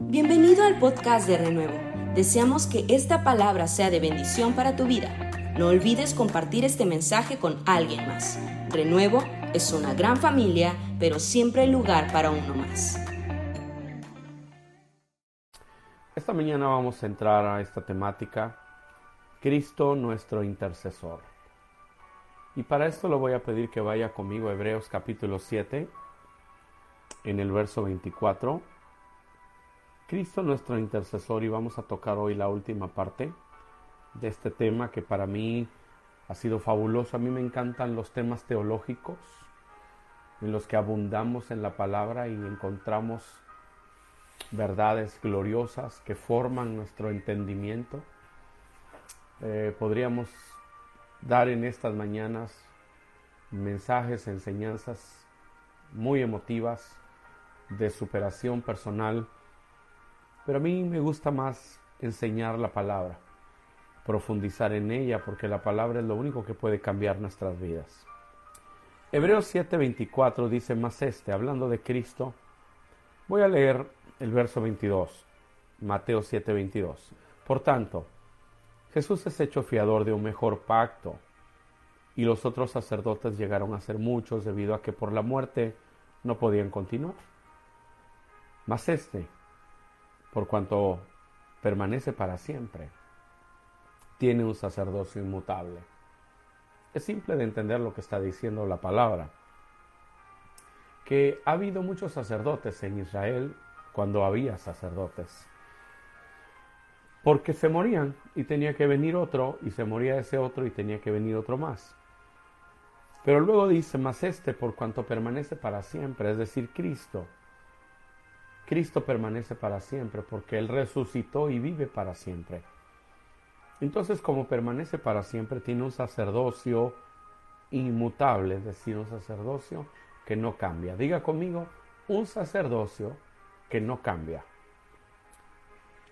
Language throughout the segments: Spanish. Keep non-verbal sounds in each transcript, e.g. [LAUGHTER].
Bienvenido al podcast de Renuevo. Deseamos que esta palabra sea de bendición para tu vida. No olvides compartir este mensaje con alguien más. Renuevo es una gran familia, pero siempre hay lugar para uno más. Esta mañana vamos a entrar a esta temática, Cristo nuestro intercesor. Y para esto le voy a pedir que vaya conmigo a Hebreos capítulo 7, en el verso 24. Cristo nuestro intercesor y vamos a tocar hoy la última parte de este tema que para mí ha sido fabuloso. A mí me encantan los temas teológicos en los que abundamos en la palabra y encontramos verdades gloriosas que forman nuestro entendimiento. Eh, podríamos dar en estas mañanas mensajes, enseñanzas muy emotivas de superación personal, pero a mí me gusta más enseñar la palabra, profundizar en ella, porque la palabra es lo único que puede cambiar nuestras vidas. Hebreos 7:24 dice más este, hablando de Cristo, voy a leer el verso 22, Mateo 7:22. Por tanto, Jesús es hecho fiador de un mejor pacto, y los otros sacerdotes llegaron a ser muchos debido a que por la muerte no podían continuar. Mas este, por cuanto permanece para siempre, tiene un sacerdocio inmutable. Es simple de entender lo que está diciendo la palabra. Que ha habido muchos sacerdotes en Israel cuando había sacerdotes. Porque se morían y tenía que venir otro, y se moría ese otro y tenía que venir otro más. Pero luego dice, más este por cuanto permanece para siempre, es decir, Cristo, Cristo permanece para siempre porque Él resucitó y vive para siempre. Entonces, como permanece para siempre, tiene un sacerdocio inmutable, es decir, un sacerdocio que no cambia. Diga conmigo, un sacerdocio que no cambia.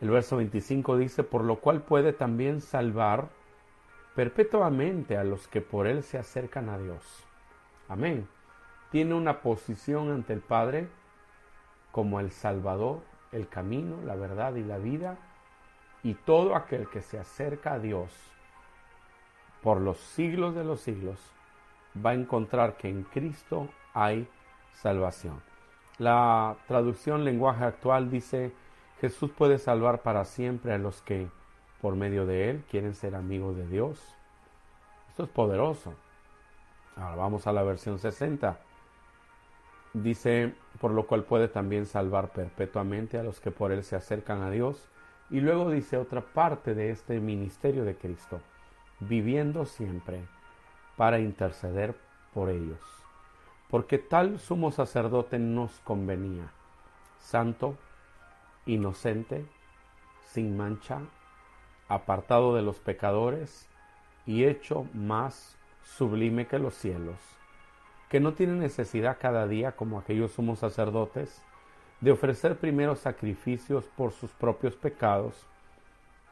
El verso 25 dice, por lo cual puede también salvar perpetuamente a los que por Él se acercan a Dios. Amén. Tiene una posición ante el Padre como el Salvador, el camino, la verdad y la vida, y todo aquel que se acerca a Dios por los siglos de los siglos va a encontrar que en Cristo hay salvación. La traducción lenguaje actual dice, Jesús puede salvar para siempre a los que por medio de Él quieren ser amigos de Dios. Esto es poderoso. Ahora vamos a la versión 60 dice, por lo cual puede también salvar perpetuamente a los que por él se acercan a Dios. Y luego dice otra parte de este ministerio de Cristo, viviendo siempre para interceder por ellos. Porque tal sumo sacerdote nos convenía, santo, inocente, sin mancha, apartado de los pecadores y hecho más sublime que los cielos que no tiene necesidad cada día, como aquellos sumos sacerdotes, de ofrecer primero sacrificios por sus propios pecados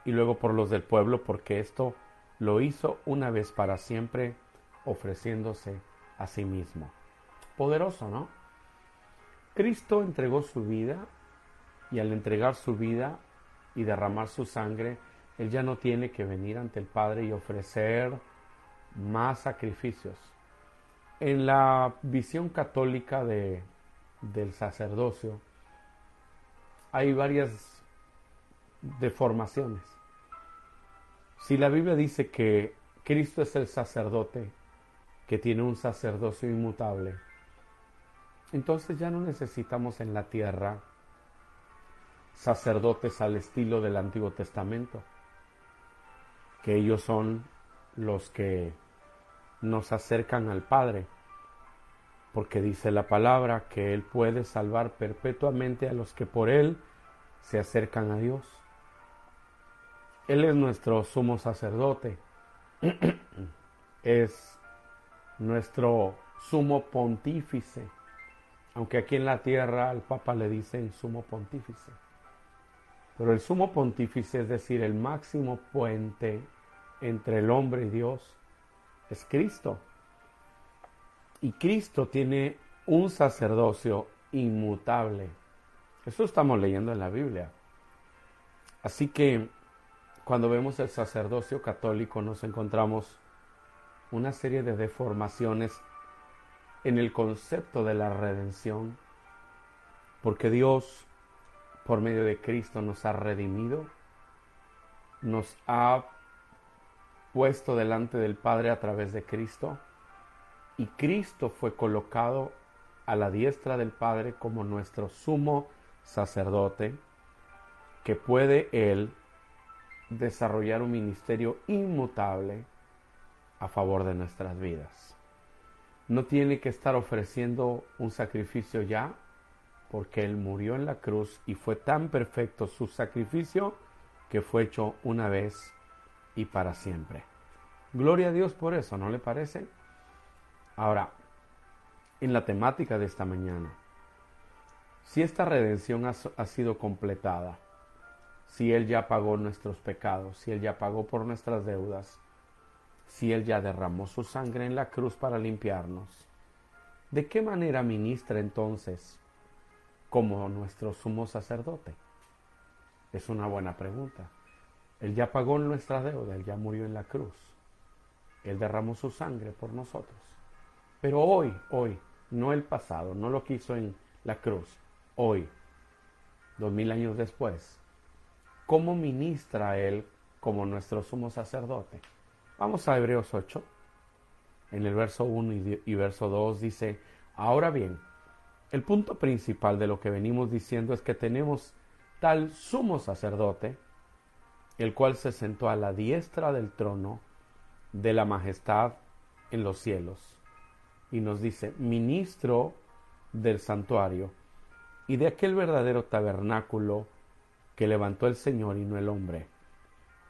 y luego por los del pueblo, porque esto lo hizo una vez para siempre, ofreciéndose a sí mismo. Poderoso, ¿no? Cristo entregó su vida y al entregar su vida y derramar su sangre, Él ya no tiene que venir ante el Padre y ofrecer más sacrificios en la visión católica de, del sacerdocio hay varias deformaciones. Si la Biblia dice que Cristo es el sacerdote que tiene un sacerdocio inmutable, entonces ya no necesitamos en la tierra sacerdotes al estilo del Antiguo Testamento, que ellos son los que nos acercan al Padre, porque dice la palabra que Él puede salvar perpetuamente a los que por Él se acercan a Dios. Él es nuestro sumo sacerdote, [CLEARS THROAT] es nuestro sumo pontífice, aunque aquí en la tierra al Papa le dicen sumo pontífice. Pero el sumo pontífice, es decir, el máximo puente entre el hombre y Dios, es Cristo. Y Cristo tiene un sacerdocio inmutable. Eso estamos leyendo en la Biblia. Así que cuando vemos el sacerdocio católico nos encontramos una serie de deformaciones en el concepto de la redención, porque Dios, por medio de Cristo, nos ha redimido, nos ha puesto delante del Padre a través de Cristo, y Cristo fue colocado a la diestra del Padre como nuestro sumo sacerdote, que puede Él desarrollar un ministerio inmutable a favor de nuestras vidas. No tiene que estar ofreciendo un sacrificio ya, porque Él murió en la cruz y fue tan perfecto su sacrificio que fue hecho una vez y para siempre. Gloria a Dios por eso, ¿no le parece? Ahora, en la temática de esta mañana, si esta redención ha, sido completada, si Él ya pagó nuestros pecados, si Él ya pagó por nuestras deudas, si Él ya derramó su sangre en la cruz para limpiarnos, ¿de qué manera ministra entonces como nuestro sumo sacerdote? Es una buena pregunta. Él ya pagó nuestra deuda, Él ya murió en la cruz. Él derramó su sangre por nosotros. Pero hoy, hoy, no el pasado, no lo que hizo en la cruz, hoy, dos mil años después, ¿Cómo ministra Él como nuestro sumo sacerdote? Vamos a Hebreos 8. En el verso 1 y, verso 2 dice, ahora bien, el punto principal de lo que venimos diciendo es que tenemos tal sumo sacerdote, el cual se sentó a la diestra del trono de la majestad en los cielos. Y nos dice, ministro del santuario y de aquel verdadero tabernáculo que levantó el Señor y no el hombre,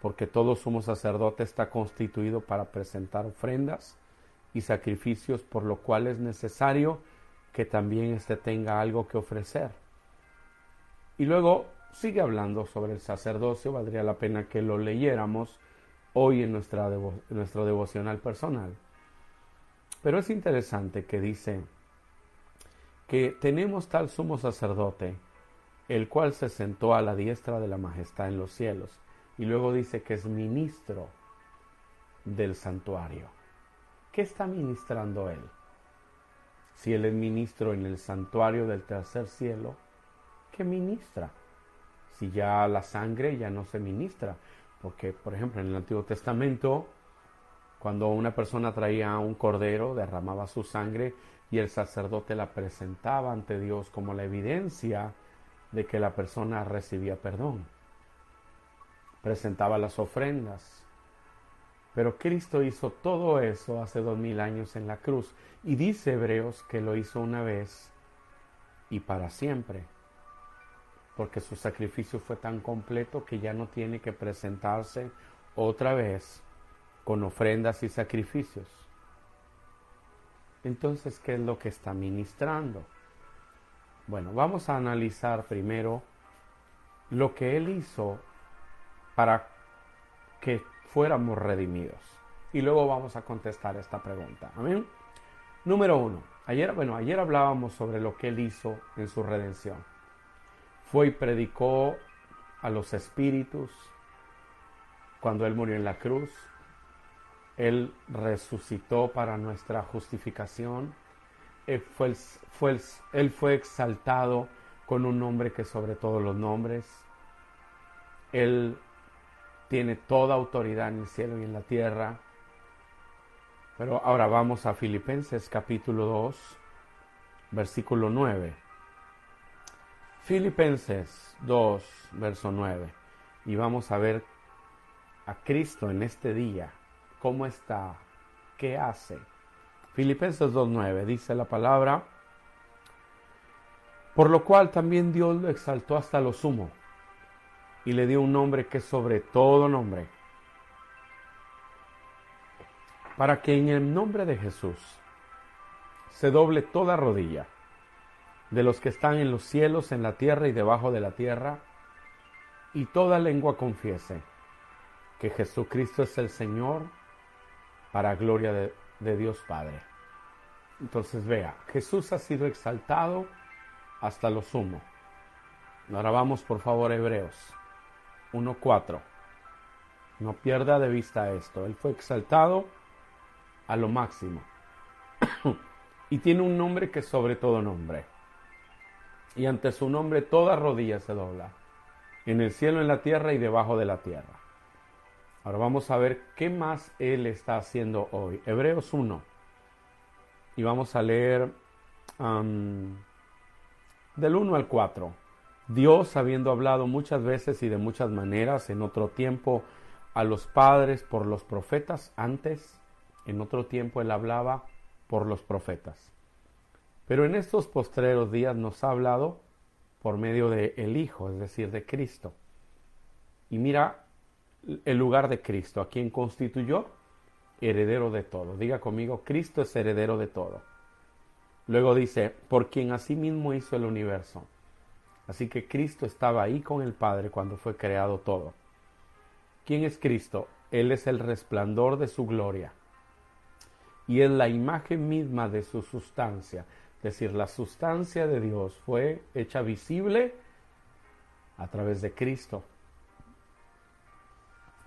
porque todo sumo sacerdote está constituido para presentar ofrendas y sacrificios, por lo cual es necesario que también éste tenga algo que ofrecer. Y luego sigue hablando sobre el sacerdocio, valdría la pena que lo leyéramos hoy en, nuestra nuestro devocional personal. Pero es interesante que dice que tenemos tal sumo sacerdote el cual se sentó a la diestra de la majestad en los cielos. Y luego dice que es ministro del santuario. ¿Qué está ministrando él? Si él es ministro en el santuario del tercer cielo, ¿qué ministra? Si ya la sangre ya no se ministra, porque por ejemplo en el Antiguo Testamento, cuando una persona traía un cordero, derramaba su sangre y el sacerdote la presentaba ante Dios como la evidencia de que la persona recibía perdón. Presentaba las ofrendas. Pero Cristo hizo todo eso hace dos mil años en la cruz y dice Hebreos que lo hizo una vez y para siempre, porque su sacrificio fue tan completo que ya no tiene que presentarse otra vez con ofrendas y sacrificios. Entonces, ¿qué es lo que está ministrando? Bueno, vamos a analizar primero lo que Él hizo para que fuéramos redimidos. Y luego vamos a contestar esta pregunta. Amén. Número uno. Ayer, bueno, ayer hablábamos sobre lo que Él hizo en su redención. Fue y predicó a los espíritus cuando Él murió en la cruz. Él resucitó para nuestra justificación él fue, fue, él fue exaltado con un nombre que sobre todos los nombres. Él tiene toda autoridad en el cielo y en la tierra. Pero ahora vamos a Filipenses capítulo 2, versículo 9. Filipenses 2, verso 9. Y vamos a ver a Cristo en este día, cómo está, qué hace Filipenses 2.9 dice la palabra, por lo cual también Dios lo exaltó hasta lo sumo y le dio un nombre que es sobre todo nombre, para que en el nombre de Jesús se doble toda rodilla de los que están en los cielos, en la tierra y debajo de la tierra, y toda lengua confiese que Jesucristo es el Señor para gloria de, Dios Padre. Entonces vea, Jesús ha sido exaltado hasta lo sumo. Ahora vamos por favor Hebreos 1.4. No pierda de vista esto. Él fue exaltado a lo máximo. [COUGHS] y tiene un nombre que sobre todo nombre. Y ante su nombre toda rodilla se dobla. En el cielo, en la tierra y debajo de la tierra. Ahora vamos a ver qué más Él está haciendo hoy. Hebreos 1. Y vamos a leer del 1 al 4. Dios, habiendo hablado muchas veces y de muchas maneras en otro tiempo a los padres por los profetas, antes, en otro tiempo Él hablaba por los profetas. Pero en estos postreros días nos ha hablado por medio de el Hijo, es decir, de Cristo. Y mira el lugar de Cristo, a quien constituyó heredero de todo. Diga conmigo, Cristo es heredero de todo. Luego dice, por quien asimismo hizo el universo. Así que Cristo estaba ahí con el Padre cuando fue creado todo. ¿Quién es Cristo? Él es el resplandor de su gloria y es la imagen misma de su sustancia. Es decir, la sustancia de Dios fue hecha visible a través de Cristo.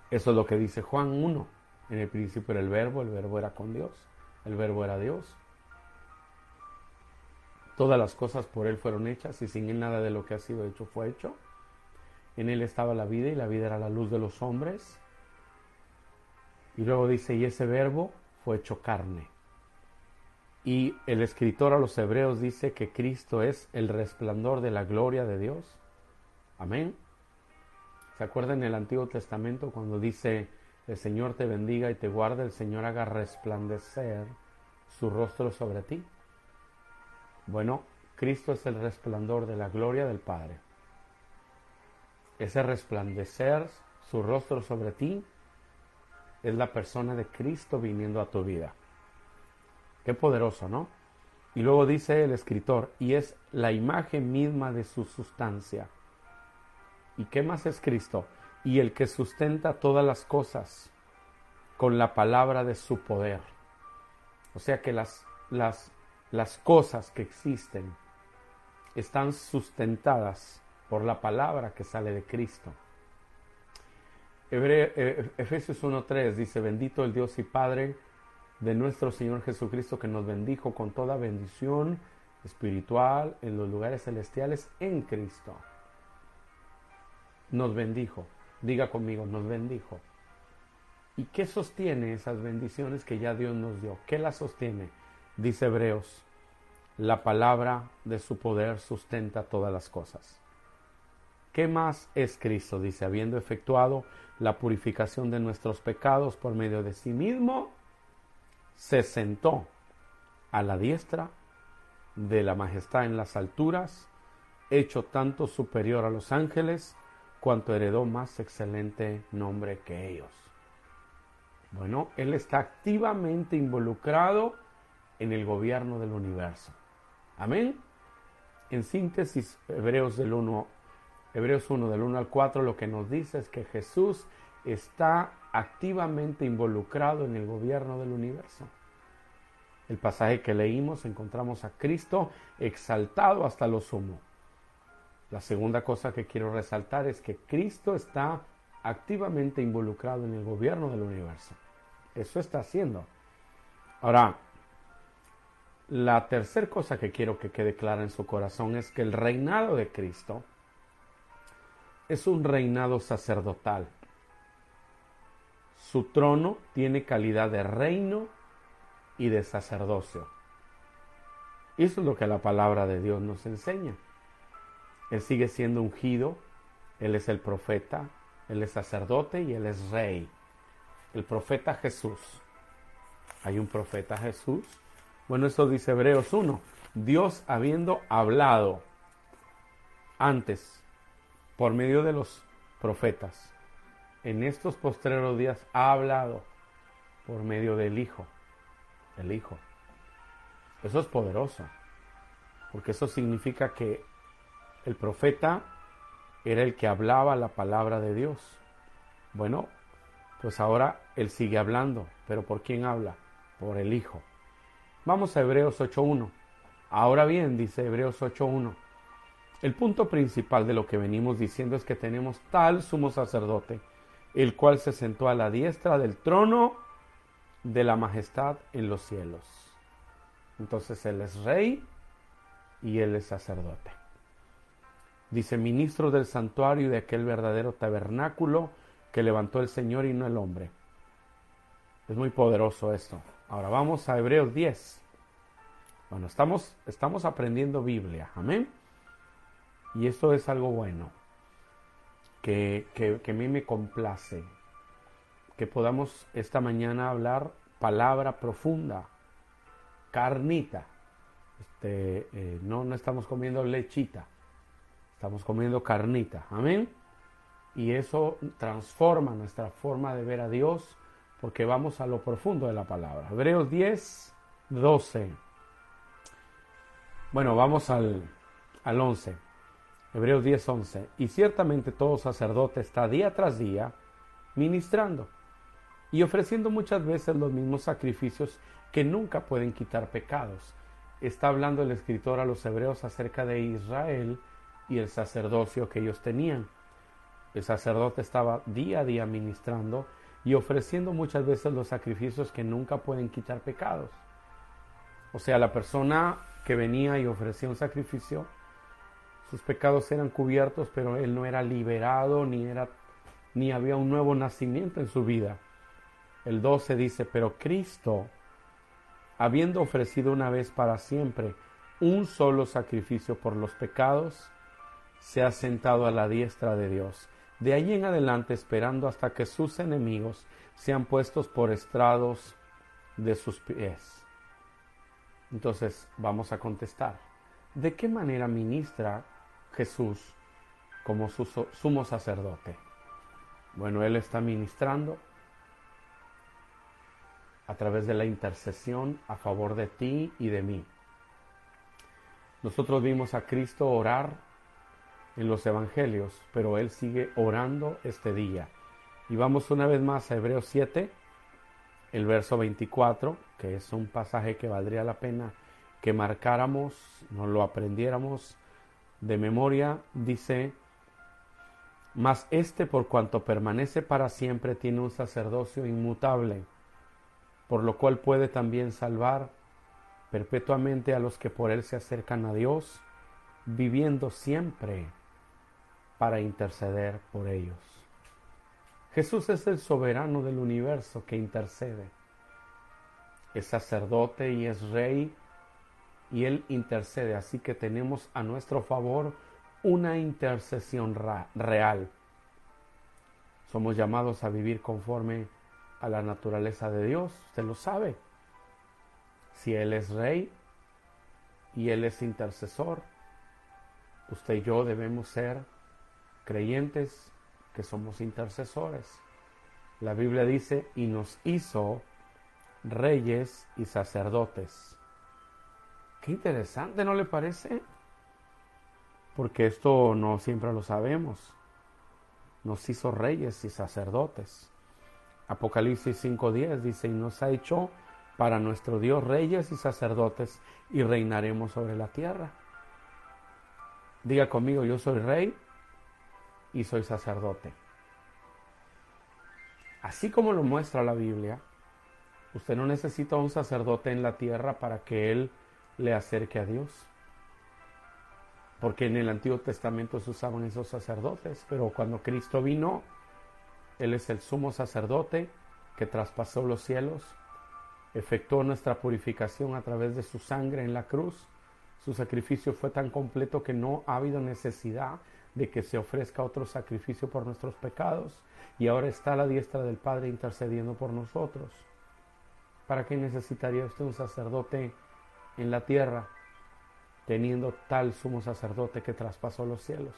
Eso es lo que dice Juan 1. En el principio era el verbo, el verbo era con Dios, el verbo era Dios. Todas las cosas por Él fueron hechas y sin Él nada de lo que ha sido hecho fue hecho. En Él estaba la vida y la vida era la luz de los hombres. Y luego dice, y ese verbo fue hecho carne. Y el escritor a los hebreos dice que Cristo es el resplandor de la gloria de Dios. Amén. ¿Se acuerdan en el Antiguo Testamento cuando dice, el Señor te bendiga y te guarde, el Señor haga resplandecer su rostro sobre ti? Bueno, Cristo es el resplandor de la gloria del Padre. Ese resplandecer su rostro sobre ti es la persona de Cristo viniendo a tu vida. Qué poderoso, ¿no? Y luego dice el escritor, y es la imagen misma de su sustancia. ¿Y qué más es Cristo? Y el que sustenta todas las cosas con la palabra de su poder. O sea que las, las las cosas que existen están sustentadas por la palabra que sale de Cristo. Eh, Efesios 1.3 dice, bendito el Dios y Padre de nuestro Señor Jesucristo que nos bendijo con toda bendición espiritual en los lugares celestiales en Cristo. Nos bendijo. Diga conmigo, nos bendijo. ¿Y qué sostiene esas bendiciones que ya Dios nos dio? ¿Qué las sostiene? Dice Hebreos, la palabra de su poder sustenta todas las cosas. ¿Qué más es Cristo? Dice, habiendo efectuado la purificación de nuestros pecados por medio de sí mismo, se sentó a la diestra de la majestad en las alturas, hecho tanto superior a los ángeles, cuanto heredó más excelente nombre que ellos. Bueno, Él está activamente involucrado en el gobierno del universo. Amén. En síntesis, Hebreos, del 1, Hebreos 1 del 1 al 4 lo que nos dice es que Jesús está activamente involucrado en el gobierno del universo. El pasaje que leímos encontramos a Cristo exaltado hasta lo sumo. La segunda cosa que quiero resaltar es que Cristo está activamente involucrado en el gobierno del universo. Eso está haciendo. Ahora, la tercera cosa que quiero que quede clara en su corazón es que el reinado de Cristo es un reinado sacerdotal. Su trono tiene calidad de reino y de sacerdocio. Eso es lo que la palabra de Dios nos enseña. Él sigue siendo ungido, Él es el profeta, Él es sacerdote y Él es rey. El profeta Jesús. Hay un profeta Jesús bueno, eso dice Hebreos 1. Dios habiendo hablado antes por medio de los profetas, en estos postreros días ha hablado por medio del Hijo. El Hijo. Eso es poderoso, porque eso significa que el profeta era el que hablaba la palabra de Dios. Bueno, pues ahora él sigue hablando, pero ¿por quién habla? Por el Hijo. Vamos a Hebreos 8.1. Ahora bien, dice Hebreos 8.1, El punto principal de lo que venimos diciendo es que tenemos tal sumo sacerdote, el cual se sentó a la diestra del trono de la majestad en los cielos. Entonces Él es rey y Él es sacerdote. Dice, ministro del santuario de aquel verdadero tabernáculo que levantó el Señor y no el hombre. Es muy poderoso esto. Ahora vamos a Hebreos 10. Bueno, estamos, estamos aprendiendo Biblia. Amén. Y esto es algo bueno, que, que, a mí me complace, que podamos esta mañana hablar palabra profunda, carnita. Este, eh, no, no estamos comiendo lechita, estamos comiendo carnita. Amén. Y eso transforma nuestra forma de ver a Dios porque vamos a lo profundo de la palabra. Hebreos 10, 12. Bueno, vamos al, al 11. Hebreos 10:11. Y ciertamente todo sacerdote está día tras día ministrando y ofreciendo muchas veces los mismos sacrificios que nunca pueden quitar pecados. Está hablando el escritor a los hebreos acerca de Israel y el sacerdocio que ellos tenían. El sacerdote estaba día a día ministrando y ofreciendo muchas veces los sacrificios que nunca pueden quitar pecados. O sea, la persona que venía y ofrecía un sacrificio sus pecados eran cubiertos, pero él no era liberado ni era ni había un nuevo nacimiento en su vida. El 12 dice, pero Cristo, habiendo ofrecido una vez para siempre un solo sacrificio por los pecados, se ha sentado a la diestra de Dios. De ahí en adelante esperando hasta que sus enemigos sean puestos por estrados de sus pies. Entonces vamos a contestar. ¿De qué manera ministra Jesús como su sumo sacerdote. Bueno, Él está ministrando a través de la intercesión a favor de ti y de mí. Nosotros vimos a Cristo orar en los evangelios, pero Él sigue orando este día. Y vamos una vez más a Hebreos 7, el verso 24, que es un pasaje que valdría la pena que marcáramos, nos lo aprendiéramos de memoria dice, mas este por cuanto permanece para siempre tiene un sacerdocio inmutable, por lo cual puede también salvar perpetuamente a los que por él se acercan a Dios, viviendo siempre para interceder por ellos. Jesús es el soberano del universo que intercede. Es sacerdote y es rey y Él intercede. Así que tenemos a nuestro favor una intercesión real. Somos llamados a vivir conforme a la naturaleza de Dios, usted lo sabe. Si Él es rey y Él es intercesor, usted y yo debemos ser creyentes que somos intercesores. La Biblia dice, y nos hizo reyes y sacerdotes. Qué interesante, ¿no le parece? Porque esto no siempre lo sabemos. Nos hizo reyes y sacerdotes. Apocalipsis 5.10 dice, y nos ha hecho para nuestro Dios reyes y sacerdotes y reinaremos sobre la tierra. Diga conmigo, yo soy rey y soy sacerdote. Así como lo muestra la Biblia, usted no necesita un sacerdote en la tierra para que él le acerque a Dios. Porque en el Antiguo Testamento se usaban esos sacerdotes, pero cuando Cristo vino, Él es el sumo sacerdote que traspasó los cielos, efectuó nuestra purificación a través de su sangre en la cruz. Su sacrificio fue tan completo que no ha habido necesidad de que se ofrezca otro sacrificio por nuestros pecados. Y ahora está a la diestra del Padre intercediendo por nosotros. ¿Para qué necesitaría usted un sacerdote en la tierra, teniendo tal sumo sacerdote que traspasó los cielos.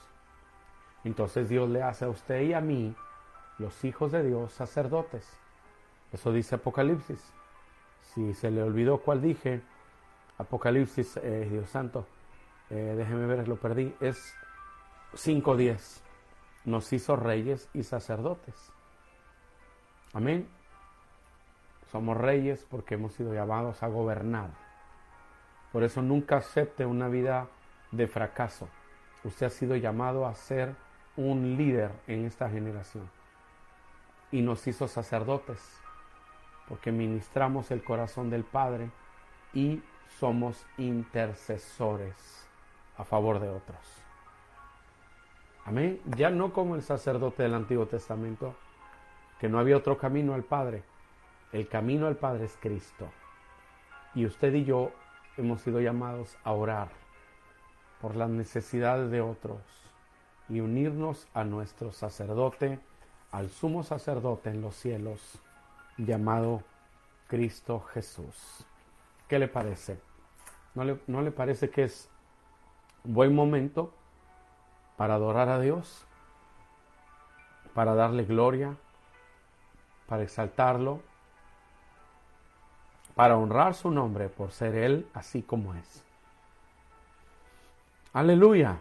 Entonces Dios le hace a usted y a mí, los hijos de Dios, sacerdotes. Eso dice Apocalipsis. Si se le olvidó cuál dije, Apocalipsis, eh, Dios santo, eh, déjeme ver, lo perdí, es 5.10. Nos hizo reyes y sacerdotes. Amén. Somos reyes porque hemos sido llamados a gobernar. Por eso nunca acepte una vida de fracaso. usted ha sido llamado a ser un líder en esta generación. Y nos hizo sacerdotes, porque ministramos el corazón del Padre y somos intercesores a favor de otros. Amén. Ya no como el sacerdote del Antiguo Testamento, que no había otro camino al Padre. El camino al Padre es Cristo. Y usted y yo hemos sido llamados a orar por las necesidades de otros y unirnos a nuestro sacerdote, al sumo sacerdote en los cielos, llamado Cristo Jesús. ¿Qué le parece? ¿No le, no le parece que es buen momento para adorar a Dios? Para darle gloria, para exaltarlo, para honrar su nombre por ser Él así como es. Aleluya.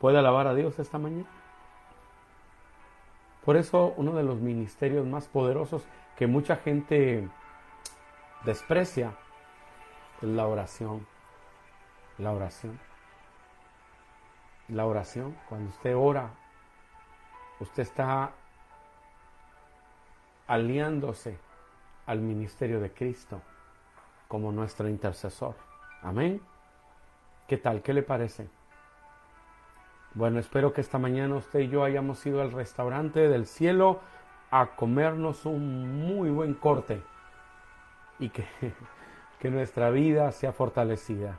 ¿Puede alabar a Dios esta mañana? Por eso uno de los ministerios más poderosos que mucha gente desprecia es la oración. La oración. La oración, cuando usted ora, usted está aliándose al ministerio de Cristo como nuestro intercesor. Amén. ¿Qué tal? ¿Qué le parece? Bueno, espero que esta mañana usted y yo hayamos ido al restaurante del cielo a comernos un muy buen corte y que, [LAUGHS] que nuestra vida sea fortalecida.